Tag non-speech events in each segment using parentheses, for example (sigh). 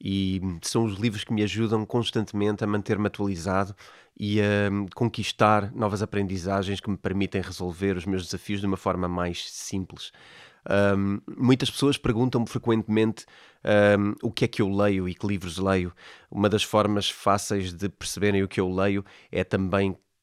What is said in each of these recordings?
e são os livros que me ajudam constantemente a manter-me atualizado e a conquistar novas aprendizagens que me permitem resolver os meus desafios de uma forma mais simples. Um, muitas pessoas perguntam-me frequentemente um, o que é que eu leio e que livros leio. Uma das formas fáceis de perceberem o que eu leio é também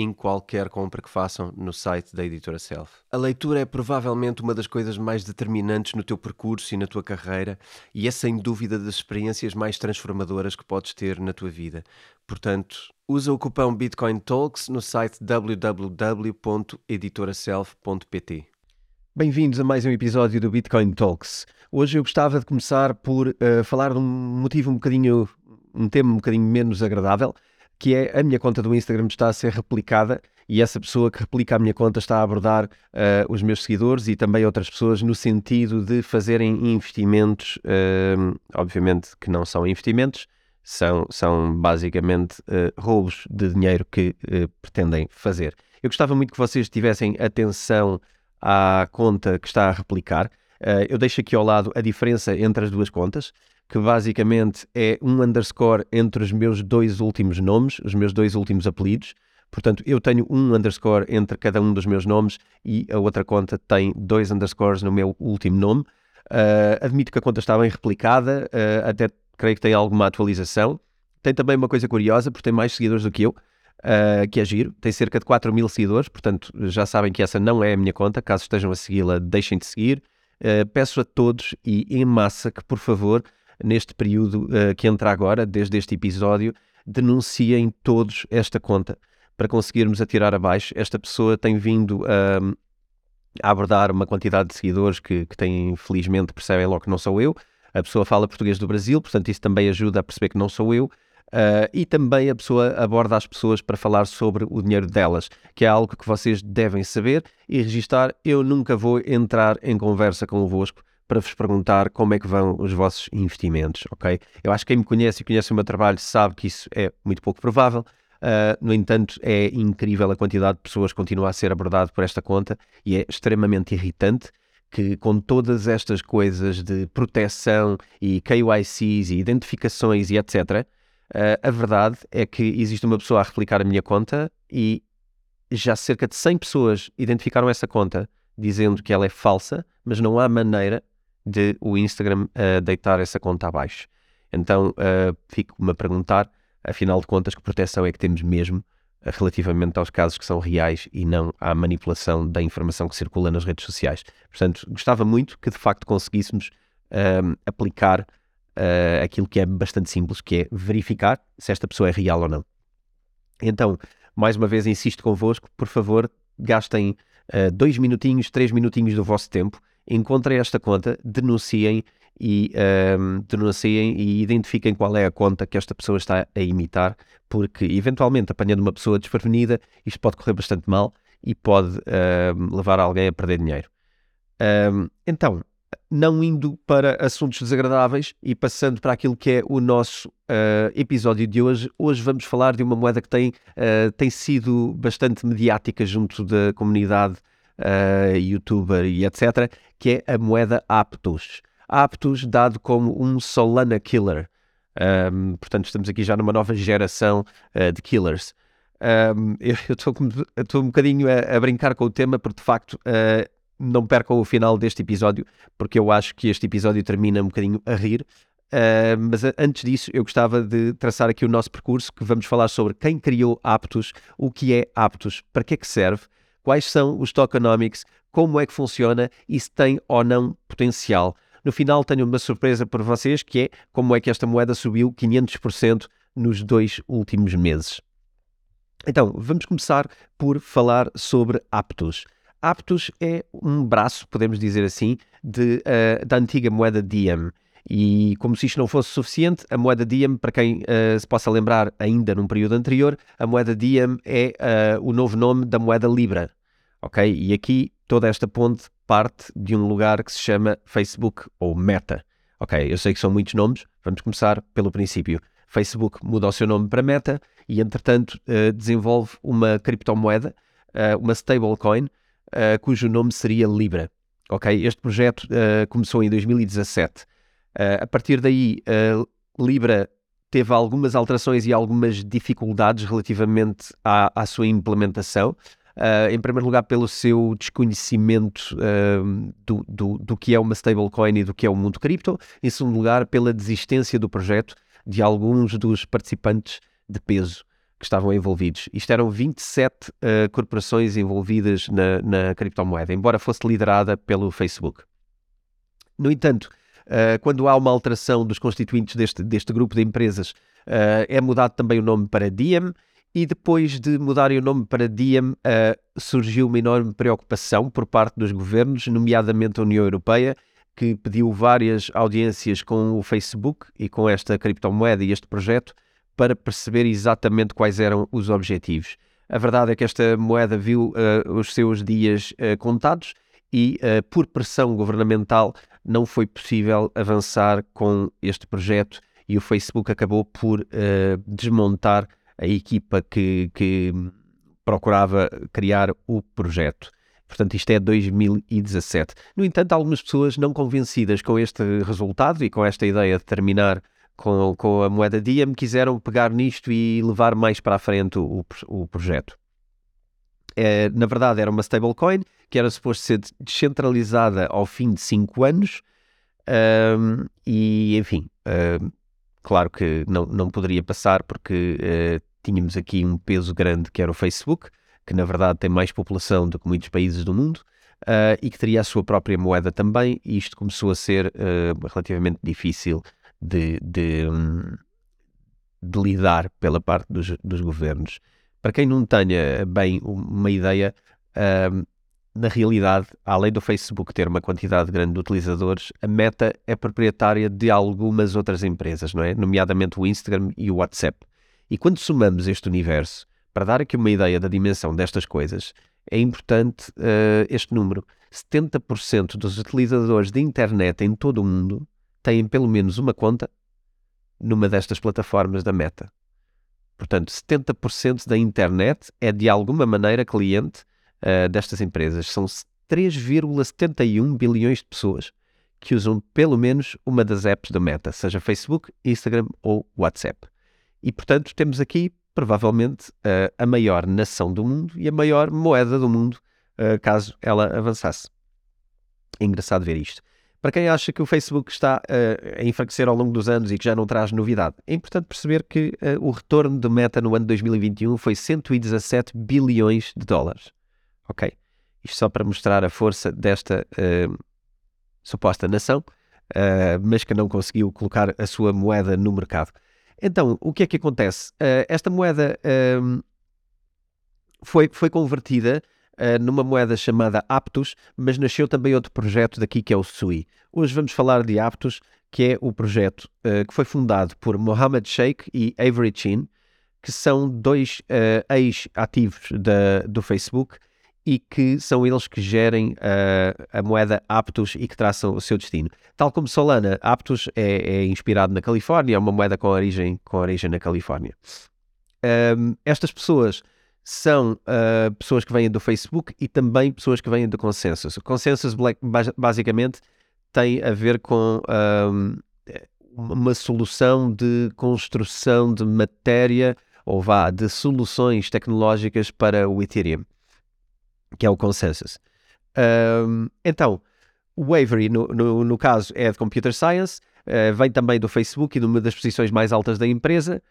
em qualquer compra que façam no site da editora Self. A leitura é provavelmente uma das coisas mais determinantes no teu percurso e na tua carreira e é sem dúvida das experiências mais transformadoras que podes ter na tua vida. Portanto, usa o cupom Bitcoin Talks no site www.editoraself.pt. Bem-vindos a mais um episódio do Bitcoin Talks. Hoje eu gostava de começar por uh, falar de um motivo um bocadinho, um tema um bocadinho menos agradável, que é a minha conta do Instagram está a ser replicada e essa pessoa que replica a minha conta está a abordar uh, os meus seguidores e também outras pessoas no sentido de fazerem investimentos, uh, obviamente que não são investimentos, são, são basicamente uh, roubos de dinheiro que pretendem fazer. Eu gostava muito que vocês tivessem atenção à conta que está a replicar. eu deixo aqui ao lado a diferença entre as duas contas que basicamente é um underscore entre os meus dois últimos nomes, os meus dois últimos apelidos. Portanto, eu tenho um underscore entre cada um dos meus nomes e a outra conta tem dois underscores no meu último nome. Uh, admito que a conta está bem replicada, uh, até creio que tem alguma atualização. Tem também uma coisa curiosa, porque tem mais seguidores do que eu, uh, que é giro. Tem cerca de 4 mil seguidores, portanto já sabem que essa não é a minha conta. Caso estejam a segui-la, deixem de seguir. peço a todos e em massa que, por favor, neste período uh, que entra agora, desde este episódio, denunciem todos esta conta para conseguirmos atirar abaixo. Esta pessoa tem vindo a abordar uma quantidade de seguidores que, que têm, felizmente, percebem logo que não sou eu. A pessoa fala português do Brasil, portanto, isso também ajuda a perceber que não sou eu. Uh, e também a pessoa aborda as pessoas para falar sobre o dinheiro delas, que é algo que vocês devem saber e registar. Eu nunca vou entrar em conversa convosco para vos perguntar como é que vão os vossos investimentos, ok? Eu acho que quem me conhece e conhece o meu trabalho sabe que isso é muito pouco provável. Uh, no entanto, é incrível a quantidade de pessoas que continua a ser abordado por esta conta e é extremamente irritante que com todas estas coisas de proteção e KYCs e identificações e etc., uh, ah, a verdade é que existe uma pessoa a replicar a minha conta e já cerca de 100 pessoas identificaram essa conta dizendo que ela é falsa, mas não há maneira de o Instagram uh, deitar essa conta abaixo. Então uh, fico-me a perguntar, afinal de contas, que proteção é que temos mesmo uh, relativamente aos casos que são reais e não à manipulação da informação que circula nas redes sociais. Portanto, gostava muito que de facto conseguíssemos ehm, aplicar aquilo que é bastante simples, que é verificar se esta pessoa é real ou não. Então, mais uma vez insisto convosco, por favor, gastem dois minutinhos, três minutinhos do vosso tempo encontrem esta conta, denunciem e um, denunciem e identifiquem qual é a conta que esta pessoa está a imitar, porque eventualmente apanhando uma pessoa desprevenida, isto pode correr bastante mal e pode um, levar alguém a perder dinheiro. Um, então, não indo para assuntos desagradáveis e passando para aquilo que é o nosso uh, episódio de hoje, hoje vamos falar de uma moeda que tem, uh, tem sido bastante mediática junto da comunidade uh, youtuber e etc., que é a moeda Aptos. Aptos dado como um Solana killer. Um, portanto, estamos aqui já numa nova geração uh, de killers. Um, eu estou um bocadinho a, a, brincar com o tema, porque de facto uh, não percam o final deste episódio, porque eu acho que este episódio termina um bocadinho a rir. Uh, mas antes disso, eu gostava de traçar aqui o nosso percurso, que vamos falar sobre quem criou Aptos, o que é Aptos, para que é que serve, quais são os tokenomics, como é que funciona e se tem ou não potencial. No final tenho uma surpresa para vocês, que é como é que esta moeda subiu 500% nos dois últimos meses. Então, vamos começar por falar sobre Aptos. Aptos é um braço, podemos dizer assim, de, uh, da antiga moeda Diem. E como se isto não fosse suficiente, a moeda Diem, para quem uh, se possa lembrar ainda num período anterior, a moeda Diem é uh, o novo nome da moeda Libra. Ok? E aqui toda esta ponte parte de um lugar que se chama Facebook ou Meta. Ok, eu sei que são muitos nomes, vamos começar pelo princípio. Facebook muda o seu nome para Meta e, entretanto, uh, desenvolve uma criptomoeda, uh, uma stablecoin, uh, cujo nome seria Libra. Ok, este projeto começou em 2017. a partir daí, Libra teve algumas alterações e algumas dificuldades relativamente à, à sua implementação. Uh, em primeiro lugar, pelo seu desconhecimento uh, do, do, do, que é uma stablecoin e do que é o mundo cripto. Em segundo lugar, pela desistência do projeto de alguns dos participantes de peso que estavam envolvidos. Isto eram 27 uh, ah, corporações envolvidas na, na criptomoeda, embora fosse liderada pelo Facebook. No entanto, quando há uma alteração dos constituintes deste, deste grupo de empresas, é mudado também o nome para Diem e depois de mudarem o nome para Diem, uh, surgiu uma enorme preocupação por parte dos governos, nomeadamente a União Europeia, que pediu várias audiências com o Facebook e com esta criptomoeda e este projeto para perceber exatamente quais eram os objetivos. A verdade é que esta moeda viu uh, os seus dias uh, contados e, por pressão governamental, não foi possível avançar com este projeto e o Facebook acabou por desmontar a equipa que, que procurava criar o projeto. Portanto, isto é 2017. No entanto, algumas pessoas não convencidas com este resultado e com esta ideia de terminar com, com a moeda Diem quiseram pegar nisto e levar mais para a frente o, o projeto. É, na verdade, era uma stablecoin que era suposto ser descentralizada ao fim de 5 anos um, e, enfim, um, claro que não, não poderia passar porque uh, tínhamos aqui um peso grande que era o Facebook, que na verdade tem mais população do que muitos países do mundo, uh, e que teria a sua própria moeda também, e isto começou a ser uh, relativamente difícil de, de, um, de, lidar pela parte dos, dos, governos. Para quem não tenha bem uma ideia, uh, na realidade, além do Facebook ter uma quantidade grande de utilizadores, a Meta é proprietária de algumas outras empresas, não é? Nomeadamente o Instagram e o WhatsApp. E quando somamos este universo, para dar aqui uma ideia da dimensão destas coisas, é importante uh, este número. 70% dos utilizadores de internet em todo o mundo têm pelo menos uma conta numa destas plataformas da Meta. Portanto, 70% da internet é de alguma maneira cliente uh, destas empresas. São 3,71 bilhões de pessoas que usam pelo menos uma das apps da Meta, seja Facebook, Instagram ou WhatsApp. E, portanto, temos aqui provavelmente uh, a maior nação do mundo e a maior moeda do mundo, uh, caso ela avançasse. É engraçado ver isto. Para quem acha que o Facebook está uh, a enfraquecer ao longo dos anos e que já não traz novidade, é importante perceber que o retorno de Meta no ano 2021 foi 117 bilhões de dólares. Ok? Isto só para mostrar a força desta suposta nação, mas que não conseguiu colocar a sua moeda no mercado. Então, o que é que acontece? Uh, esta moeda uh, foi, foi convertida uh, numa moeda chamada Aptos, mas nasceu também outro projeto daqui que é o SUI. Hoje vamos falar de Aptos, que é o projeto eh, que foi fundado por Mohamed Sheikh e Avery Chin, que são dois ex-ativos do Facebook e que são eles que gerem uh, a moeda Aptos e que traçam o seu destino. Tal como Solana, Aptos é, é, inspirado na Califórnia, é uma moeda com origem, com origem na Califórnia. Um, estas pessoas são uh, pessoas que vêm do Facebook e também pessoas que vêm do Consensus. O Consensus basicamente tem a ver com um, uma solução de construção de matéria ou vá, de soluções tecnológicas para o Ethereum, que é o Consensus. Um, então, o Wavery, no, no, no, caso, é de Computer Science, uh, vem também do Facebook e de uma das posições mais altas da empresa.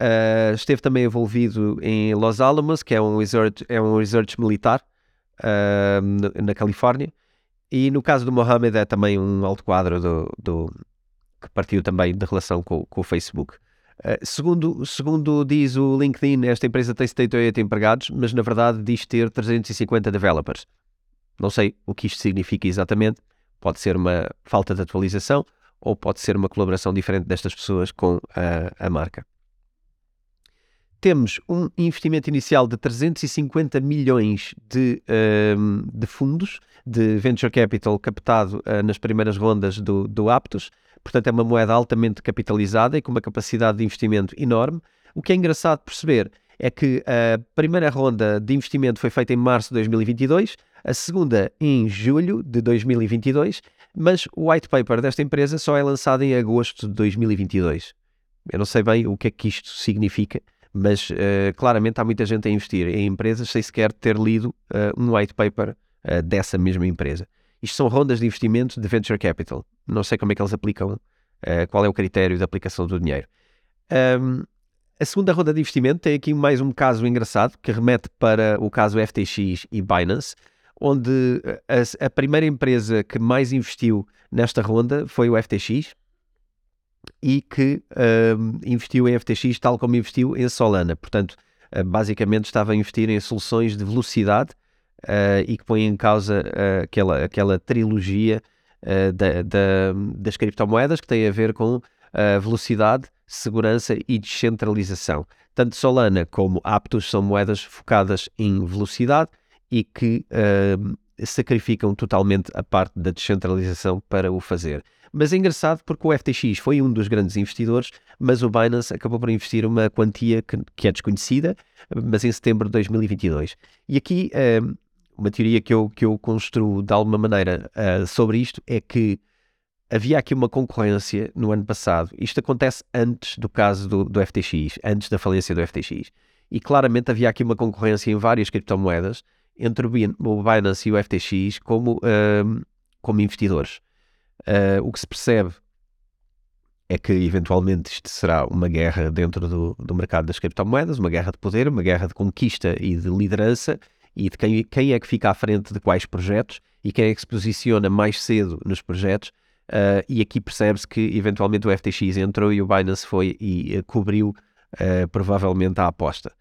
Uh, esteve também envolvido em Los Alamos, que é um research, é um research militar uh, na Califórnia. E no caso do Mohamed é também um alto quadro do, do que partiu também da relação com, com o Facebook. Uh, segundo, segundo diz o LinkedIn, esta empresa tem 78 empregados, mas na verdade diz ter 350 developers. Não sei o que isto significa exatamente. Pode ser uma falta de atualização ou pode ser uma colaboração diferente destas pessoas com a, a marca. Temos um investimento inicial de 350 milhões de, um, de fundos de venture capital captado uh, nas primeiras rondas do, do Aptos. Portanto, é uma moeda altamente capitalizada e com uma capacidade de investimento enorme. O que é engraçado perceber é que a primeira ronda de investimento foi feita em março de 2022, a segunda em julho de 2022, mas o white paper desta empresa só é lançado em agosto de 2022. Eu não sei bem o que é que isto significa, mas uh, claramente há muita gente a investir em empresas sem sequer ter lido uh, um white paper uh, dessa mesma empresa. Isto são rondas de investimento de venture capital. Não sei como é que eles aplicam, qual é o critério de aplicação do dinheiro. Um, a segunda ronda de investimento tem aqui mais um caso engraçado que remete para o caso FTX e Binance, onde a, a primeira empresa que mais investiu nesta ronda foi o FTX, e que uh, investiu em FTX tal como investiu em Solana. Portanto, uh, basicamente estava a investir em soluções de velocidade uh, e que põe em causa ah, aquela, aquela trilogia da, da, das criptomoedas que tem a ver com velocidade, segurança e descentralização. Tanto Solana como Aptos são moedas focadas em velocidade e que sacrificam totalmente a parte da descentralização para o fazer. Mas é engraçado porque o FTX foi um dos grandes investidores, mas o Binance acabou por investir uma quantia que, que é desconhecida, mas em setembro de 2022. E aqui uh, uma teoria que eu, que eu construo de alguma maneira uh, sobre isto é que havia aqui uma concorrência no ano passado. Isto acontece antes do caso do, do FTX, antes da falência do FTX. E claramente havia aqui uma concorrência em várias criptomoedas entre o Binance e o FTX como, uh, como investidores. Uh, o que se percebe é que eventualmente isto será uma guerra dentro do, do mercado das criptomoedas, uma guerra de poder, uma guerra de conquista e de liderança e de quem, quem é que fica à frente de quais projetos e quem é que se posiciona mais cedo nos projetos. Uh, e aqui percebe-se que eventualmente o FTX entrou e o Binance foi e uh, cobriu uh, provavelmente a aposta.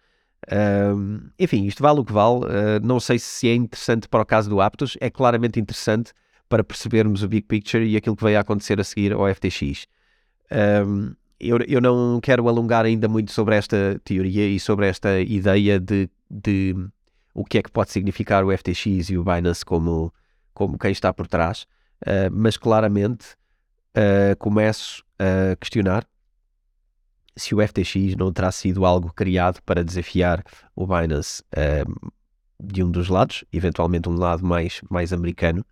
enfim, isto vale o que vale. não sei se é interessante para o caso do Aptos, é claramente interessante para percebermos o big picture e aquilo que vai acontecer a seguir ao FTX. Um, eu, eu não quero alongar ainda muito sobre esta teoria e sobre esta ideia de, de o que é que pode significar o FTX e o Binance como, como quem está por trás, uh, mas claramente uh, começo a questionar se o FTX não terá sido algo criado para desafiar o Binance uh, de um dos lados, eventualmente um lado mais, mais americano,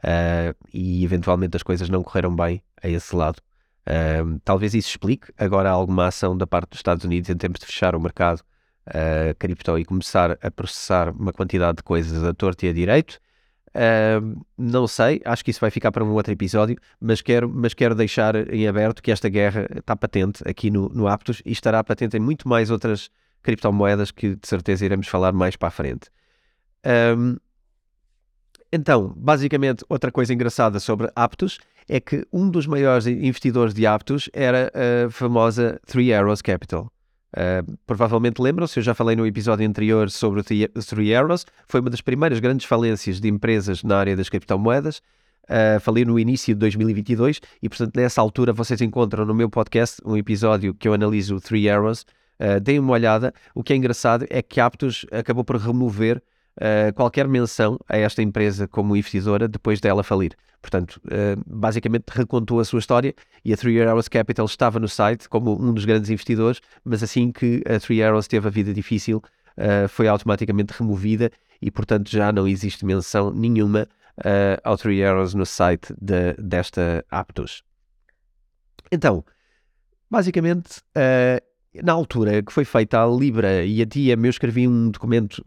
uh, e eventualmente as coisas não correram bem a esse lado. Talvez isso explique agora alguma ação da parte dos Estados Unidos em termos de fechar o mercado uh, cripto e começar a processar uma quantidade de coisas a torto e a direito. Uh, não sei, acho que isso vai ficar para um outro episódio, mas quero, mas quero deixar em aberto que esta guerra está patente aqui no, no Aptos e estará patente em muito mais outras criptomoedas que de certeza iremos falar mais para a frente. Um, então, basicamente, outra coisa engraçada sobre Aptos é que um dos maiores investidores de Aptos era a famosa Three Arrows Capital. Uh, provavelmente lembram-se, eu já falei no episódio anterior sobre o Three Arrows, foi uma das primeiras grandes falências de empresas na área das criptomoedas. Uh, falei no início de 2022 e, portanto, nessa altura vocês encontram no meu podcast um episódio que eu analiso o Three Arrows. Uh, deem uma olhada. O que é engraçado é que Aptos acabou por remover uh, qualquer menção a esta empresa como investidora depois dela falir. Portanto, uh, basicamente recontou a sua história e a Three Arrows Capital estava no site como um dos grandes investidores, mas assim que a Three Arrows teve a vida difícil, uh, foi automaticamente removida e, portanto, já não existe menção nenhuma uh, ao Three Arrows no site de, desta Aptos. Então, basicamente, na altura que foi feita a Libra e a Diem, eu escrevi um documento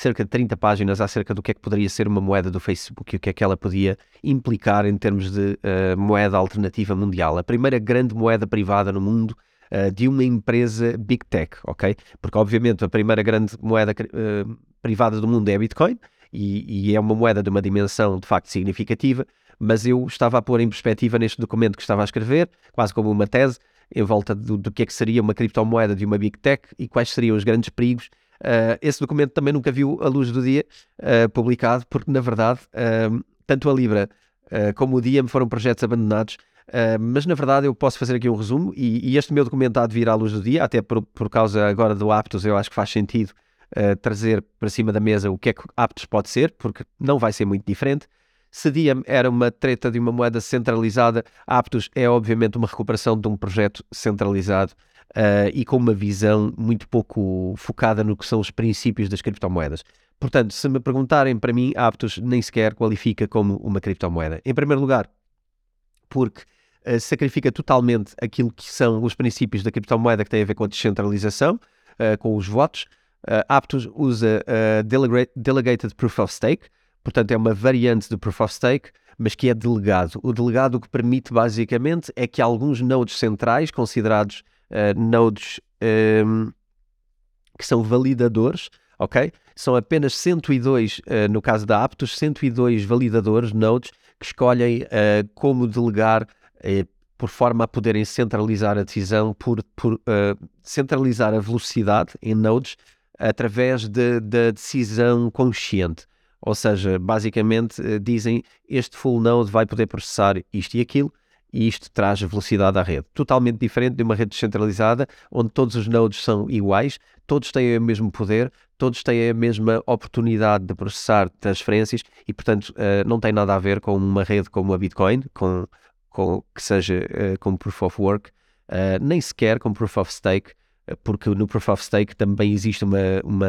cerca de 30 páginas acerca do que é que poderia ser uma moeda do Facebook e o que é que ela podia implicar em termos de uh, moeda alternativa mundial. A primeira grande moeda privada no mundo uh, de uma empresa Big Tech, ok? Porque, obviamente, a primeira grande moeda uh, privada do mundo é a Bitcoin e, e, é uma moeda de uma dimensão de facto significativa, mas eu estava a pôr em perspectiva neste documento que estava a escrever, quase como uma tese, em volta do, do que é que seria uma criptomoeda de uma Big Tech e quais seriam os grandes perigos. Uh, esse documento também nunca viu a luz do dia uh, publicado, porque na verdade uh, tanto a Libra como o Diem foram projetos abandonados mas na verdade eu posso fazer aqui um resumo e, e, este meu documento há de vir à luz do dia, até por, por causa agora do Aptos, eu acho que faz sentido trazer para cima da mesa o que é que Aptos pode ser, porque não vai ser muito diferente. Se Diem era uma treta de uma moeda centralizada, Aptos é obviamente uma recuperação de um projeto centralizado uh, e com uma visão muito pouco focada no que são os princípios das criptomoedas. Portanto, se me perguntarem para mim, Aptos nem sequer qualifica como uma criptomoeda. Em primeiro lugar, porque uh, sacrifica totalmente aquilo que são os princípios da criptomoeda que tem a ver com a descentralização, uh, com os votos. Uh, Aptos usa Delegated Proof of Stake, portanto é uma variante do Proof of Stake, mas que é delegado. O delegado o que permite basicamente é que alguns nodes centrais, considerados nodes um, ehm, que são validadores, ok? São apenas 102, uh, no caso da Aptos, 102 validadores, nodes, que escolhem uh, como delegar uh, por forma a poderem centralizar a decisão, por, por uh, centralizar a velocidade em nodes através da de, de decisão consciente. Ou seja, basicamente dizem este full node vai poder processar isto e aquilo e isto traz velocidade à rede. Totalmente diferente de uma rede descentralizada, onde todos os nodes são iguais, todos têm o mesmo poder, todos têm a mesma oportunidade de processar transferências e, portanto, uh, não tem nada a ver com uma rede como a Bitcoin, com, com que seja uh, como Proof of Work, nem sequer com Proof of Stake, porque no Proof of Stake também existe uma, uma,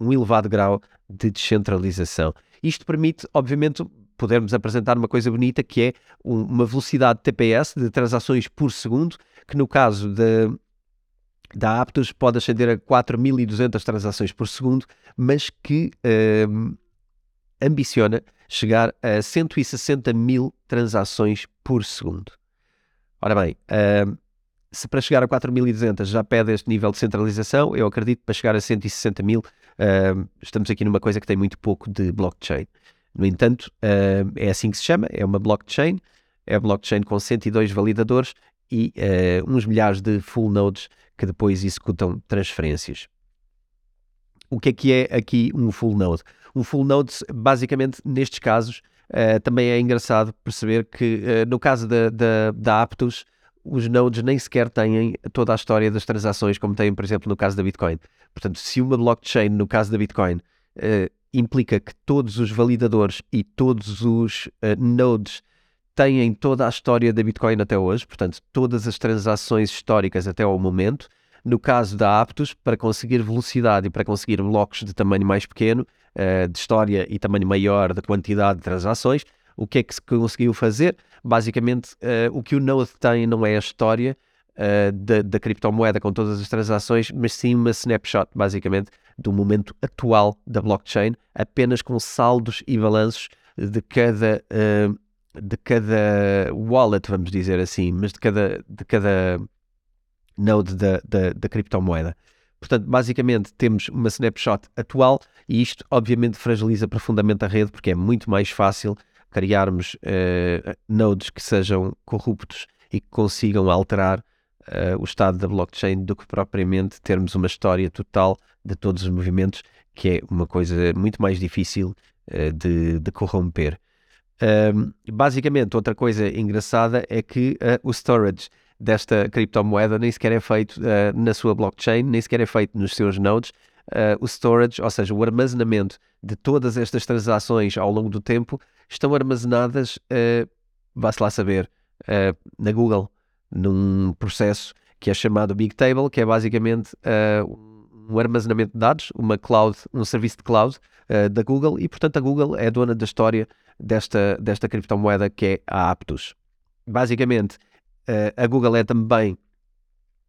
um elevado grau de descentralização. Isto permite, obviamente, podermos apresentar uma coisa bonita que é uma velocidade TPS de transações por segundo, que no caso de, da Aptos pode ascender a 4.200 transações por segundo, mas que uh, ambiciona chegar a 160 mil transações por segundo. Ora bem, uh, se para chegar a 4.200 já pede este nível de centralização, eu acredito que para chegar a 160 mil estamos aqui numa coisa que tem muito pouco de blockchain. No entanto, uh, é assim que se chama, é uma blockchain, é blockchain com 102 validadores e uh, uns milhares de full nodes que depois executam transferências. O que é que é aqui um full node? Um full node, basicamente, nestes casos, também é engraçado perceber que no caso da, da, da Aptos, os nodes nem sequer têm toda a história das transações, como têm, por exemplo, no caso da Bitcoin. Portanto, se uma blockchain, no caso da Bitcoin, uh, implica que todos os validadores e todos os uh, nodes têm toda a história da Bitcoin até hoje, portanto, todas as transações históricas até ao momento. No caso da Aptos, para conseguir velocidade e para conseguir blocos de tamanho mais pequeno, uh, de história e tamanho maior da quantidade de transações, o que é que se conseguiu fazer? Basicamente, uh, o que o Node tem não é a história uh, da, da criptomoeda com todas as transações, mas sim uma snapshot, basicamente, do momento atual da blockchain, apenas com saldos e balanços de cada, uh, de cada wallet, vamos dizer assim, mas de cada, de cada node da, da, da criptomoeda. Portanto, basicamente temos uma snapshot atual e isto obviamente fragiliza profundamente a rede porque é muito mais fácil criarmos uh, nodes que sejam corruptos e que consigam alterar uh, o estado da blockchain do que propriamente termos uma história total de todos os movimentos, que é uma coisa muito mais difícil uh, de, de, corromper. Um, basicamente, outra coisa engraçada é que uh, o storage desta criptomoeda nem sequer é feito uh, na sua blockchain, nem sequer é feito nos seus nodes. o storage, ou seja, o armazenamento de todas estas transações ao longo do tempo, estão armazenadas, uh, vá-se lá saber, na Google, num processo que é chamado Big Table, que é basicamente um armazenamento de dados, uma cloud, um serviço de cloud uh, da Google e, portanto, a Google é dona da história desta, desta criptomoeda que é a Aptos. Basicamente, uh, a Google é também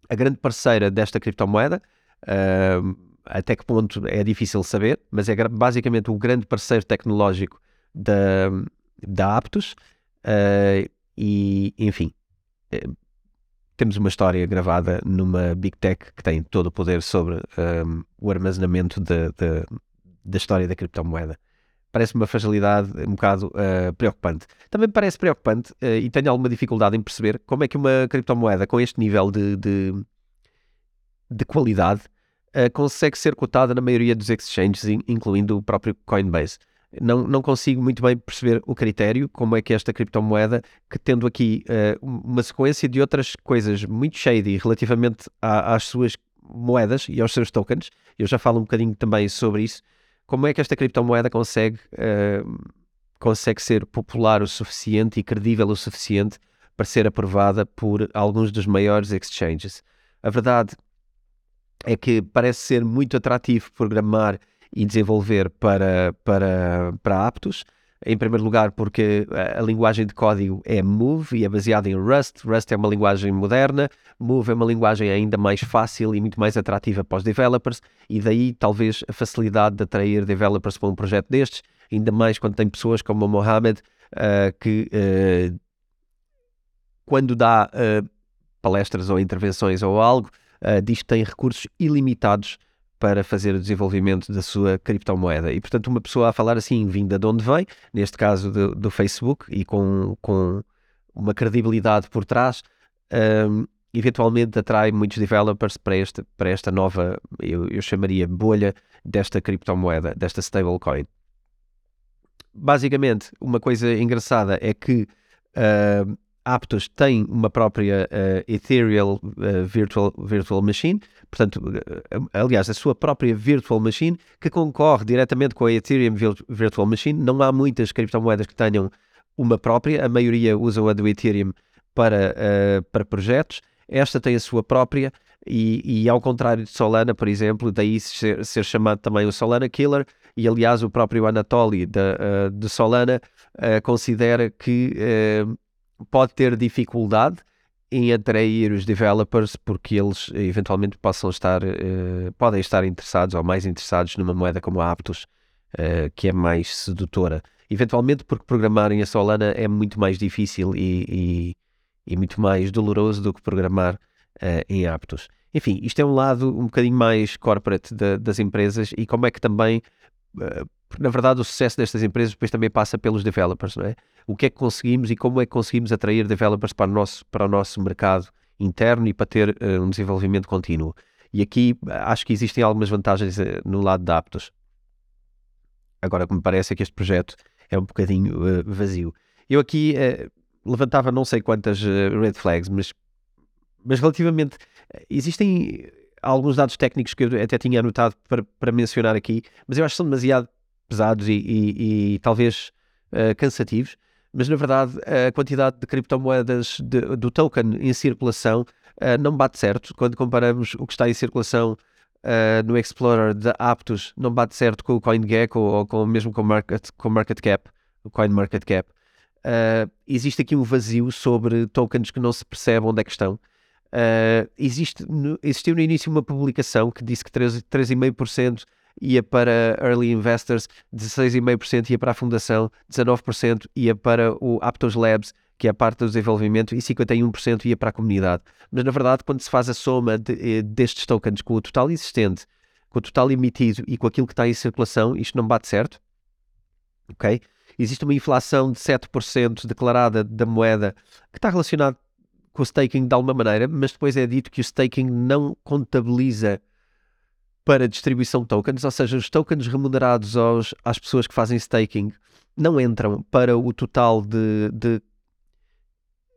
a grande parceira desta criptomoeda. Uh, até que ponto é difícil saber, mas é basicamente o grande parceiro tecnológico da, da Aptos. Uh, e, enfim, uh, temos uma história gravada numa Big Tech que tem todo o poder sobre um, o armazenamento de, de, da história da criptomoeda. Parece uma fragilidade um bocado uh, preocupante. Também me parece preocupante e tenho alguma dificuldade em perceber como é que uma criptomoeda com este nível de, de, de qualidade uh, consegue ser cotada na maioria dos exchanges, incluindo o próprio Coinbase. Não, não consigo muito bem perceber o critério, como é que esta criptomoeda, que tendo aqui uh, uma sequência de outras coisas muito shady relativamente à, às suas moedas e aos seus tokens, eu já falo um bocadinho também sobre isso, como é que esta criptomoeda consegue, uh, consegue ser popular o suficiente e credível o suficiente para ser aprovada por alguns dos maiores exchanges. A verdade é que parece ser muito atrativo programar e desenvolver para, para, para aptos. Em primeiro lugar, porque a linguagem de código é Move e é baseada em Rust. Rust é uma linguagem moderna, Move é uma linguagem ainda mais fácil e muito mais atrativa para os developers, e daí talvez a facilidade de atrair developers para um projeto destes, ainda mais quando tem pessoas como o Mohamed, uh, que uh, quando dá uh, palestras ou intervenções ou algo, diz que tem recursos ilimitados para fazer o desenvolvimento da sua criptomoeda. E, portanto, uma pessoa a falar assim, vinda de onde vem, neste caso do, do Facebook, e com, com uma credibilidade por trás, um, eventualmente atrai muitos developers para, este, para esta nova, eu, eu chamaria bolha desta criptomoeda, desta stablecoin. Basicamente, uma coisa engraçada é que uh, Aptos tem uma própria uh, Ethereal uh, virtual, virtual Machine, portanto, uh, aliás, a sua própria Virtual Machine, que concorre diretamente com a Ethereum Virtual Machine. Não há muitas criptomoedas que tenham uma própria, a maioria usam a do Ethereum para, para projetos. Esta tem a sua própria, e, e, ao contrário de Solana, por exemplo, daí ser, ser chamado também o Solana Killer, e aliás, o próprio Anatoly de, de Solana considera que pode ter dificuldade em atrair os developers porque eles eventualmente possam estar, uh, podem estar interessados ou mais interessados numa moeda como a Aptos, uh, que é mais sedutora. Eventualmente porque programarem a Solana é muito mais difícil e, e, e muito mais doloroso do que programar uh, em Aptos. Enfim, isto é um lado um bocadinho mais corporate de, das empresas e como é que também na verdade, o sucesso destas empresas depois também passa pelos developers, não é? O que é que conseguimos e como é que conseguimos atrair developers para o nosso, para o nosso mercado interno e para ter uh, um desenvolvimento contínuo. E aqui eh, acho que existem algumas vantagens uh, no lado de Aptos. Agora, o que me parece é que este projeto é um bocadinho uh, vazio. Eu aqui levantava não sei quantas red flags, mas, mas relativamente. existem alguns dados técnicos que eu até tinha anotado para, para mencionar aqui, mas eu acho que são demasiado pesados e, e, e talvez uh, cansativos, mas na verdade a quantidade de criptomoedas de, do token em circulação uh, não bate certo. Quando comparamos o que está em circulação uh, no Explorer da Aptos, não bate certo com o CoinGecko ou com, mesmo com o market, com market Cap, o CoinMarketCap. Uh, existe aqui um vazio sobre tokens que não se percebe onde é que estão. Uh, existe, no, existiu no início uma publicação que disse que 3,5% ia para early investors, 16,5% ia para a fundação, 19% ia para o Aptos Labs, que é a parte do desenvolvimento, e 51% ia para a comunidade. Mas na verdade, quando se faz a soma de, eh, destes tokens com o total existente, com o total emitido e com aquilo que está em circulação, isto não bate certo. Ok? Existe uma inflação de 7% declarada da moeda que está relacionada com o staking de alguma maneira, mas depois é dito que o staking não contabiliza para distribuição de tokens, ou seja, os tokens remunerados aos, às pessoas que fazem staking não entram para o total de, de,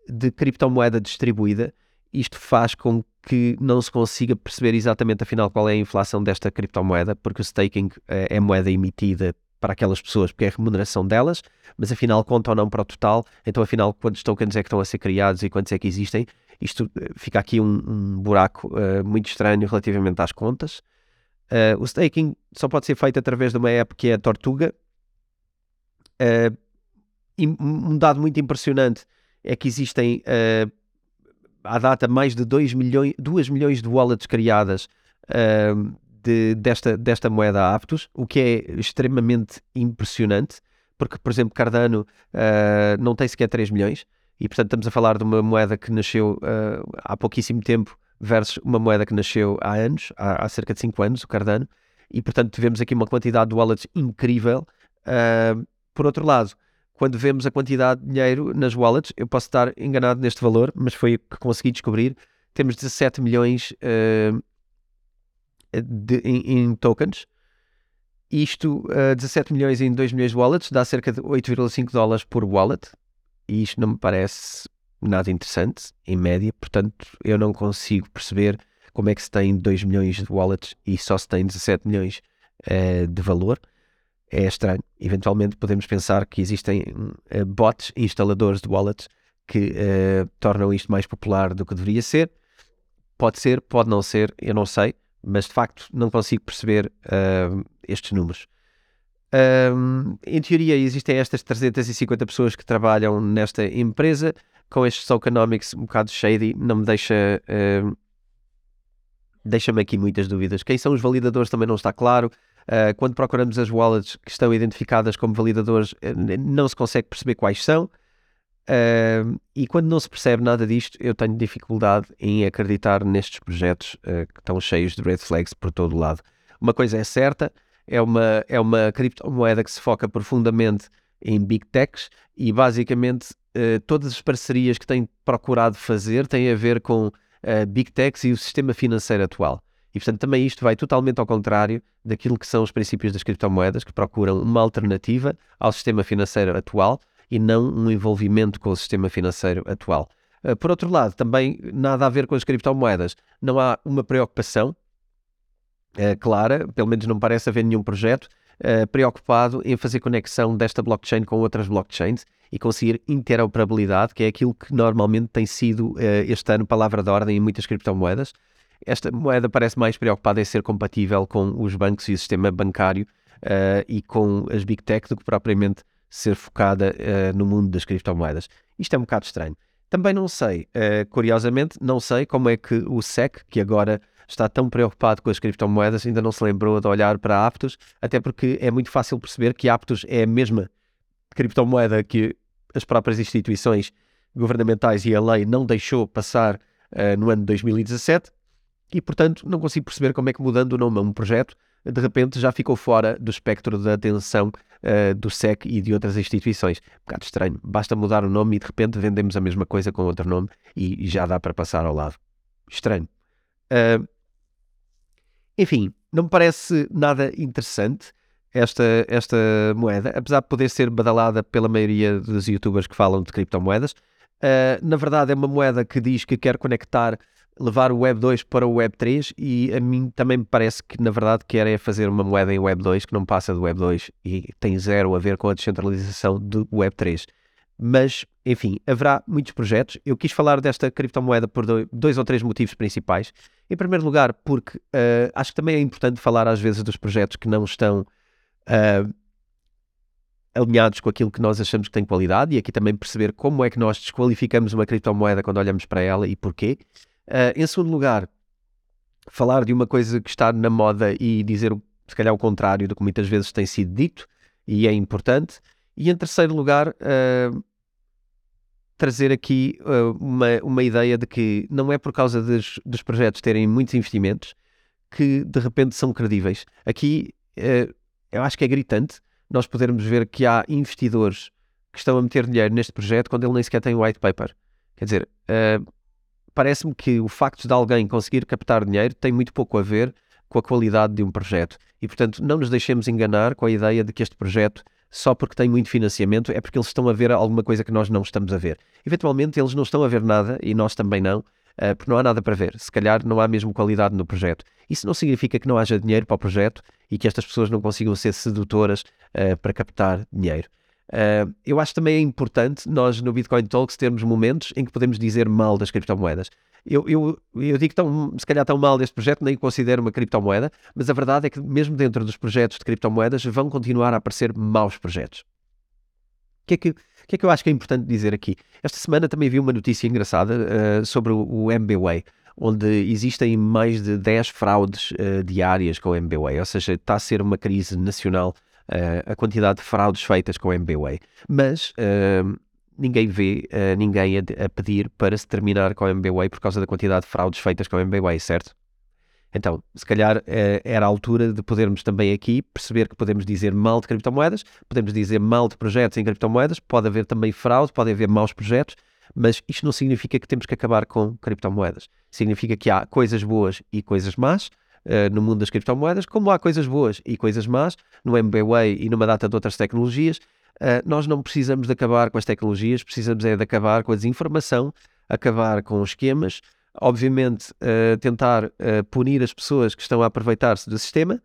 de criptomoeda distribuída. Isto faz com que não se consiga perceber exatamente afinal qual é a inflação desta criptomoeda, porque o staking é, é moeda emitida para aquelas pessoas, porque é a remuneração delas, mas afinal conta ou não para o total, então afinal quantos tokens é que estão a ser criados e quantos é que existem, isto eh, fica aqui um, um buraco uh, muito estranho relativamente às contas. Uh, o staking só pode ser feito através de uma app que é a Tortuga. Uh, um dado muito impressionante é que existem uh, à data mais de 2 milhões, 2 milhões de wallets criadas uh, de, desta, desta moeda Aptos, o que é extremamente impressionante, porque, por exemplo, Cardano não tem sequer 3 milhões, e portanto estamos a falar de uma moeda que nasceu há pouquíssimo tempo versus uma moeda que nasceu há anos, há, há, cerca de 5 anos, o Cardano, e portanto tivemos aqui uma quantidade de wallets incrível. Uh, por outro lado, quando vemos a quantidade de dinheiro nas wallets, eu posso estar enganado neste valor, mas foi o que consegui descobrir. Temos 17 milhões uh, de, em, em, tokens. Isto, uh, 17 milhões em 2 milhões de wallets, dá cerca de 8,5 dólares por wallet. E isto não me parece nada interessante, em média. Portanto, eu não consigo perceber como é que se tem 2 milhões de wallets e só se tem 17 milhões uh, de valor é estranho. Eventualmente podemos pensar que existem uh, bots instaladores de wallets que uh, tornam isto mais popular do que deveria ser. Pode ser, pode não ser, eu não sei, mas de facto não consigo perceber estes números. Um, em teoria, existem estas 350 pessoas que trabalham nesta empresa. Com estes tokenomics um bocado shady, não me deixa. Uh, Deixa-me aqui muitas dúvidas. Quem são os validadores também não está claro. Uh, quando procuramos as wallets que estão identificadas como validadores, eh, não se consegue perceber quais são. Uh, e quando não se percebe nada disto, eu tenho dificuldade em acreditar nestes projetos uh, que estão cheios de red flags por todo o lado. Uma coisa é certa, é uma, é uma criptomoeda que se foca profundamente em big techs e basicamente todas as parcerias que tem procurado fazer têm a ver com big techs e o sistema financeiro atual. E, portanto, também isto vai totalmente ao contrário daquilo que são os princípios das criptomoedas, que procuram uma alternativa ao sistema financeiro atual e não um envolvimento com o sistema financeiro atual. Uh, por outro lado, também nada a ver com as criptomoedas. Não há uma preocupação uh, clara, pelo menos não parece haver nenhum projeto uh, preocupado em fazer conexão desta blockchain com outras blockchains e conseguir interoperabilidade, que é aquilo que normalmente tem sido este ano palavra de ordem em muitas criptomoedas. Esta moeda parece mais preocupada em ser compatível com os bancos e o sistema bancário uh, e com as big tech do que propriamente ser focada uh, no mundo das criptomoedas. Isto é um bocado estranho. Também não sei, uh, curiosamente, não sei como é que o SEC, que agora está tão preocupado com as criptomoedas, ainda não se lembrou de olhar para Aptos, até porque é muito fácil perceber que Aptos é a mesma criptomoeda que as próprias instituições governamentais e a lei não deixou passar uh, no ano de 2017 e, portanto, não consigo perceber como é que mudando o nome a um projeto, de repente já ficou fora do espectro da atenção uh, do SEC e de outras instituições. Um bocado estranho. Basta mudar o nome e de repente vendemos a mesma coisa com outro nome e já dá para passar ao lado. Estranho. Uh, enfim, não me parece nada interessante esta, esta moeda, apesar de poder ser badalada pela maioria dos youtubers que falam de criptomoedas. Uh, na verdade, é uma moeda que diz que quer conectar levar o Web 2 para o Web 3 e a mim também me parece que na verdade quer é fazer uma moeda em Web 2 que não passa do Web 2 e tem zero a ver com a descentralização do Web 3. Mas, enfim, haverá muitos projetos. Eu quis falar desta criptomoeda por dois ou três motivos principais. Em primeiro lugar, porque uh, acho que também é importante falar às vezes dos projetos que não estão uh, alinhados com aquilo que nós achamos que tem qualidade e aqui também perceber como é que nós desqualificamos uma criptomoeda quando olhamos para ela e porquê. Uh, em segundo lugar, falar de uma coisa que está na moda e dizer se calhar o contrário do que muitas vezes tem sido dito, e é importante. E em terceiro lugar, uh, trazer aqui uh, uma, uma ideia de que não é por causa dos, dos projetos terem muitos investimentos que de repente são credíveis. Aqui uh, eu acho que é gritante nós podermos ver que há investidores que estão a meter dinheiro neste projeto quando ele nem sequer tem white paper. Quer dizer, uh, parece-me que o facto de alguém conseguir captar dinheiro tem muito pouco a ver com a qualidade de um projeto. E, portanto, não nos deixemos enganar com a ideia de que este projeto, só porque tem muito financiamento, é porque eles estão a ver alguma coisa que nós não estamos a ver. Eventualmente, eles não estão a ver nada e nós também não, eh, porque não há nada para ver. Se calhar não há mesmo qualidade no projeto. Isso não significa que não haja dinheiro para o projeto e que estas pessoas não consigam ser sedutoras uh, para captar dinheiro. Uh, eu acho também é importante nós no Bitcoin Talks termos momentos em que podemos dizer mal das criptomoedas. Eu, eu, eu digo tão, se calhar tão mal deste projeto, nem considero uma criptomoeda, mas a verdade é que mesmo dentro dos projetos de criptomoedas vão continuar a aparecer maus projetos. que é que, que é que eu acho que é importante dizer aqui? Esta semana também vi uma notícia engraçada uh, sobre o, o MBWay, onde existem mais de 10 fraudes uh, diárias com o MBWay, ou seja, está a ser uma crise nacional a quantidade de fraudes feitas com o MBWay. Mas ninguém vê ninguém a, a, pedir para se terminar com o MBWay por causa da quantidade de fraudes feitas com o MBWay, certo? Então, se calhar eh, era a altura de podermos também aqui perceber que podemos dizer mal de criptomoedas, podemos dizer mal de projetos em criptomoedas, pode haver também fraude, pode haver maus projetos, mas isto não significa que temos que acabar com criptomoedas. Significa que há coisas boas e coisas más uh, no mundo das criptomoedas, como há coisas boas e coisas más no MBWay e numa data de outras tecnologias. Uh, nós não precisamos de acabar com as tecnologias, precisamos é de acabar com a desinformação, acabar com os esquemas, obviamente, uh, tentar punir as pessoas que estão a aproveitar-se do sistema,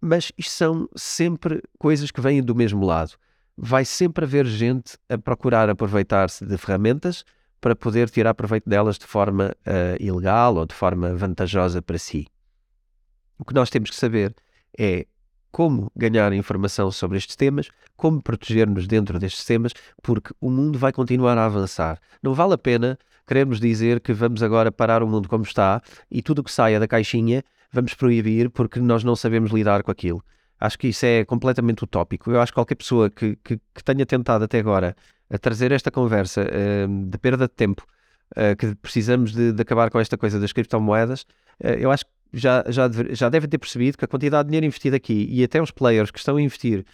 mas isto são sempre coisas que vêm do mesmo lado. Vai sempre haver gente a procurar aproveitar-se de ferramentas para poder tirar proveito delas de forma ilegal ou de forma vantajosa para si. O que nós temos que saber é como ganhar informação sobre estes temas, como proteger-nos dentro destes temas, porque o mundo vai continuar a avançar. Não vale a pena queremos dizer que vamos agora parar o mundo como está e tudo o que saia da caixinha vamos proibir porque nós não sabemos lidar com aquilo. Acho que isso é completamente utópico. Eu acho que qualquer pessoa que, que, que tenha tentado até agora a trazer esta conversa uh, de perda de tempo, uh, que precisamos de, de, acabar com esta coisa das criptomoedas, uh, eu acho que já, já, deve, já devem ter percebido que a quantidade de dinheiro investido aqui e até os players que estão a investir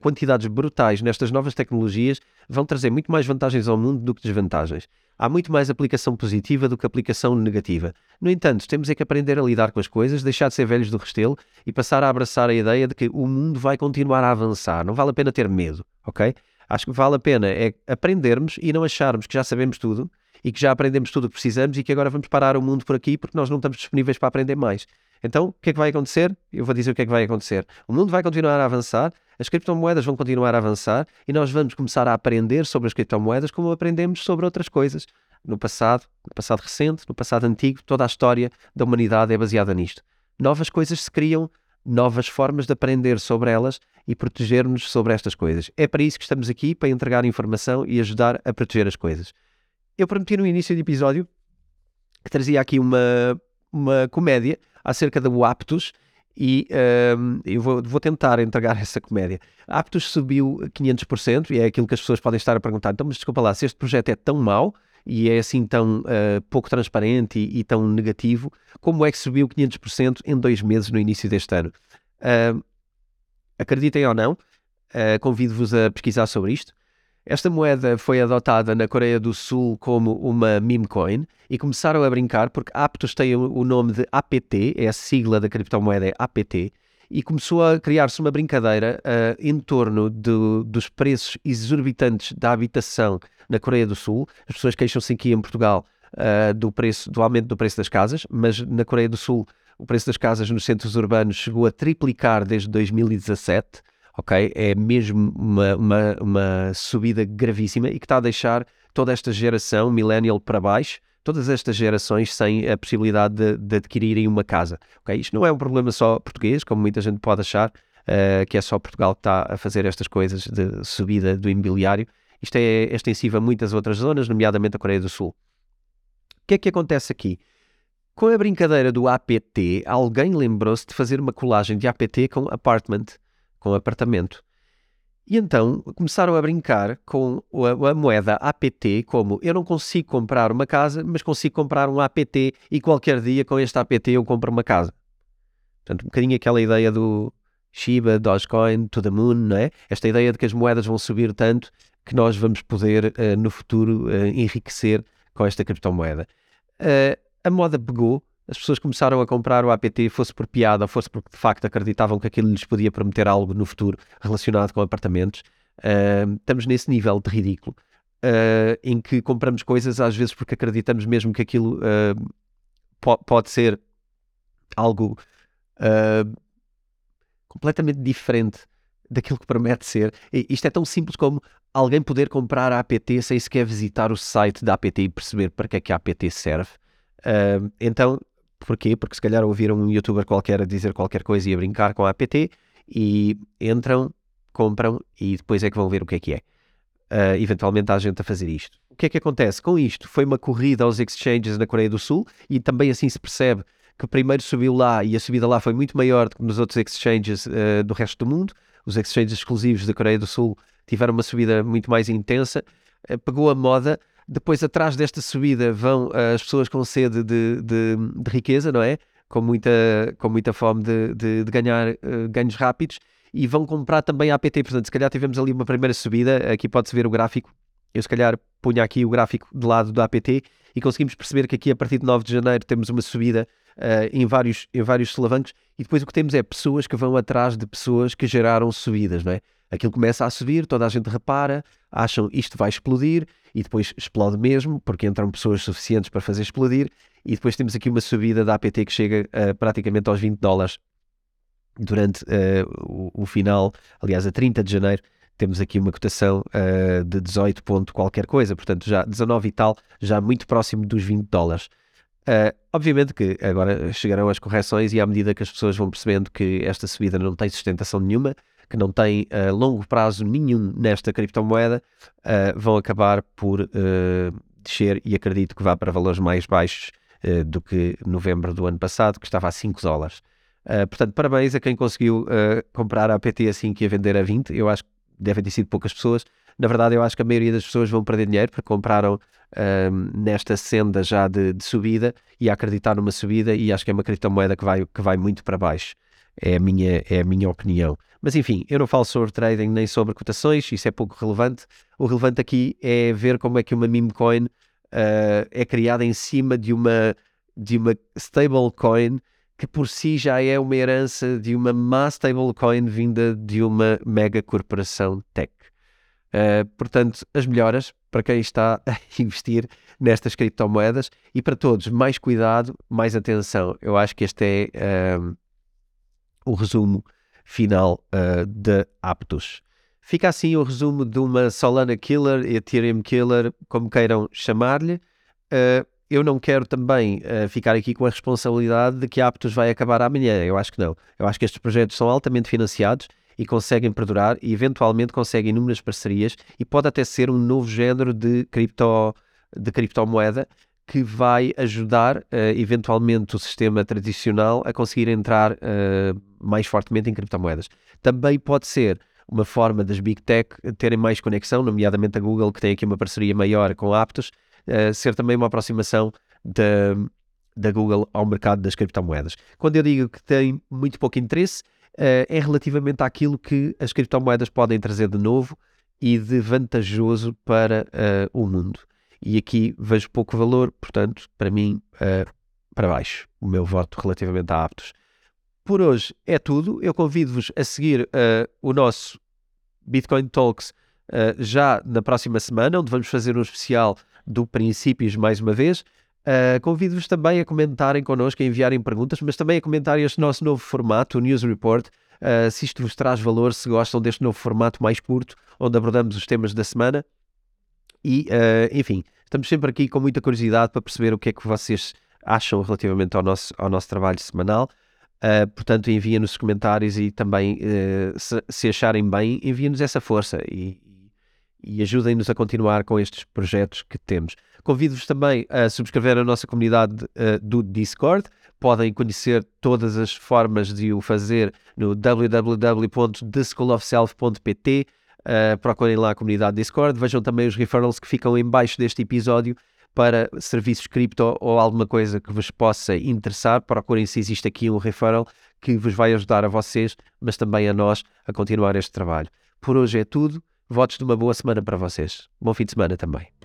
quantidades brutais nestas novas tecnologias vão trazer muito mais vantagens ao mundo do que desvantagens há muito mais aplicação positiva do que aplicação negativa. No entanto, temos é que aprender a lidar com as coisas, deixar de ser velhos do restelo e passar a abraçar a ideia de que o mundo vai continuar a avançar. Não vale a pena ter medo, ok? Acho que vale a pena é aprendermos e não acharmos que já sabemos tudo e que já aprendemos tudo o que precisamos e que agora vamos parar o mundo por aqui porque nós não estamos disponíveis para aprender mais. Então, o que é que vai acontecer? Eu vou dizer o que é que vai acontecer. O mundo vai continuar a avançar, as criptomoedas vão continuar a avançar e nós vamos começar a aprender sobre as criptomoedas como aprendemos sobre outras coisas. No passado, no passado recente, no passado antigo, toda a história da humanidade é baseada nisto. Novas coisas se criam, novas formas de aprender sobre elas e proteger-nos sobre estas coisas. É para isso que estamos aqui, para entregar informação e ajudar a proteger as coisas. Eu prometi no início do episódio que trazia aqui uma, uma comédia acerca do Aptos e um, eu vou, vou, tentar entregar (laughs) essa comédia. Aptos subiu 500% e é aquilo que as pessoas podem estar a perguntar. Então, mas desculpa lá, se este projeto é tão mau e é assim tão uh, pouco transparente e, e, tão negativo, como é que subiu 500% em dois meses no início deste ano? Uh, acreditem ou não, uh, convido-vos a pesquisar sobre isto. Esta moeda foi adotada na Coreia do Sul como uma meme coin e começaram a brincar porque Aptos tem o nome de APT, é a sigla da criptomoeda é APT, e começou a criar-se uma brincadeira uh, em torno do, dos preços exorbitantes da habitação na Coreia do Sul. As pessoas queixam-se aqui em Portugal uh, do, preço, do aumento do preço das casas, mas na Coreia do Sul o preço das casas nos centros urbanos chegou a triplicar desde 2017 ok? É mesmo uma, uma, uma subida gravíssima e que está a deixar toda esta geração millennial para baixo, todas estas gerações sem a possibilidade de, de adquirirem uma casa. Okay? Isto não é um problema só português, como muita gente pode achar, uh, que é só Portugal que está a fazer estas coisas de subida do imobiliário. Isto é extensivo a muitas outras zonas, nomeadamente a Coreia do Sul. O que é que acontece aqui? Com a brincadeira do APT, alguém lembrou-se de fazer uma colagem de APT com apartment com apartamento. E então começaram a brincar com a, a, moeda APT, como eu não consigo comprar uma casa, mas consigo comprar um APT e qualquer dia com este APT eu compro uma casa. Portanto, um bocadinho aquela ideia do Shiba, Dogecoin, to the moon, não é? Esta ideia de que as moedas vão subir tanto que nós vamos poder uh, no futuro uh, enriquecer com esta criptomoeda. Uh, a moda pegou as pessoas começaram a comprar o APT, fosse por piada fosse porque de facto acreditavam que aquilo lhes podia prometer algo no futuro relacionado com apartamentos. Estamos nesse nível de ridículo em que compramos coisas às vezes porque acreditamos mesmo que aquilo po pode ser algo completamente diferente daquilo que promete ser. E isto é tão simples como alguém poder comprar a APT sem sequer visitar o site da APT e perceber para que é que a APT serve. Uh, então Porquê? Porque se calhar ouviram um youtuber qualquer a dizer qualquer coisa e a brincar com a APT e entram, compram e depois é que vão ver o que é que é. Uh, eventualmente há gente a fazer isto. O que é que acontece com isto? Foi uma corrida aos exchanges na Coreia do Sul e também assim se percebe que primeiro subiu lá e a subida lá foi muito maior do que nos outros exchanges uh, do resto do mundo. Os exchanges exclusivos da Coreia do Sul tiveram uma subida muito mais intensa, uh, pegou a moda. Depois, atrás desta subida, vão uh, as pessoas com sede de, de, de, riqueza, não é? Com muita, com muita fome de, de, de ganhar ganhos rápidos e vão comprar também a APT. Portanto, se calhar tivemos ali uma primeira subida. Aqui pode-se ver o gráfico. Eu, se calhar, punha aqui o gráfico de lado da APT e conseguimos perceber que aqui, a partir de 9 de janeiro, temos uma subida uh, em, vários, em vários solavancos, e depois o que temos é pessoas que vão atrás de pessoas que geraram subidas, não é? Aquilo começa a subir, toda a gente repara, acham isto vai explodir e depois explode mesmo, porque entram pessoas suficientes para fazer explodir, e depois temos aqui uma subida da APT que chega uh, praticamente aos 20 dólares durante uh, o, o, final, aliás, a 30 de janeiro, temos aqui uma cotação uh, de 18 ponto qualquer coisa, portanto já 19 e tal, já muito próximo dos 20 dólares. Uh, obviamente que agora chegarão as correções e à medida que as pessoas vão percebendo que esta subida não tem sustentação nenhuma, que não tem uh, longo prazo nenhum nesta criptomoeda, vão acabar por descer e acredito que vá para valores mais baixos do que novembro do ano passado, que estava a 5 dólares. portanto, parabéns a quem conseguiu comprar a PT assim que ia vender a 20. Eu acho que devem ter sido poucas pessoas. Na verdade, eu acho que a maioria das pessoas vão perder dinheiro porque compraram um, nesta senda já de, de, subida e acreditar numa subida e acho que é uma criptomoeda que vai, que vai muito para baixo. É a, minha, é a minha opinião. Mas enfim, eu não falo sobre trading nem sobre cotações, isso é pouco relevante. O relevante aqui é ver como é que uma meme coin uh, é criada em cima de uma, de uma stablecoin que por si já é uma herança de uma má stablecoin vinda de uma mega corporação tech. Uh, portanto, as melhoras para quem está (laughs) a investir nestas criptomoedas e para todos, mais cuidado, mais atenção. Eu acho que este é uh, o resumo final uh, de Aptos. Fica assim o resumo de uma Solana Killer, Ethereum Killer, como queiram chamar-lhe. Uh, eu não quero também uh, ficar aqui com a responsabilidade de que a Aptos vai acabar amanhã. Eu acho que não. Eu acho que estes projetos são altamente financiados e conseguem perdurar e eventualmente conseguem inúmeras parcerias e pode até ser um novo género de, cripto, de criptomoeda que vai ajudar uh, eventualmente o sistema tradicional a conseguir entrar uh, mais fortemente em criptomoedas. Também pode ser uma forma das Big Tech terem mais conexão, nomeadamente a Google, que tem aqui uma parceria maior com a Aptos, uh, ser também uma aproximação da, da Google ao mercado das criptomoedas. Quando eu digo que tem muito pouco interesse, uh, é relativamente àquilo que as criptomoedas podem trazer de novo e de vantajoso para uh, o mundo. E aqui vejo pouco valor, portanto, para mim, uh, para baixo, o meu voto relativamente a aptos. Por hoje é tudo. Eu convido-vos a seguir o nosso Bitcoin Talks já na próxima semana, onde vamos fazer um especial do Princípios mais uma vez. Uh, Convido-vos também a comentarem connosco, a enviarem perguntas, mas também a comentarem este nosso novo formato, o News Report. Uh, se isto vos traz valor, se gostam deste novo formato mais curto, onde abordamos os temas da semana. E, uh, enfim, estamos sempre aqui com muita curiosidade para perceber o que é que vocês acham relativamente ao nosso, ao nosso trabalho semanal. Uh, portanto, enviem-nos os comentários e também, se, se, acharem bem, enviem-nos essa força e, e ajudem-nos a continuar com estes projetos que temos. Convido-vos também a subscrever a nossa comunidade uh, do Discord. Podem conhecer todas as formas de o fazer no www.theschoolofself.pt. Uh, procurem lá a comunidade Discord. Vejam também os referrals que ficam em baixo deste episódio para serviços cripto ou alguma coisa que vos possa interessar. Procurem se existe aqui um referral que vos vai ajudar a vocês, mas também a nós a continuar este trabalho. Por hoje é tudo. Votos de uma boa semana para vocês. Bom fim de semana também.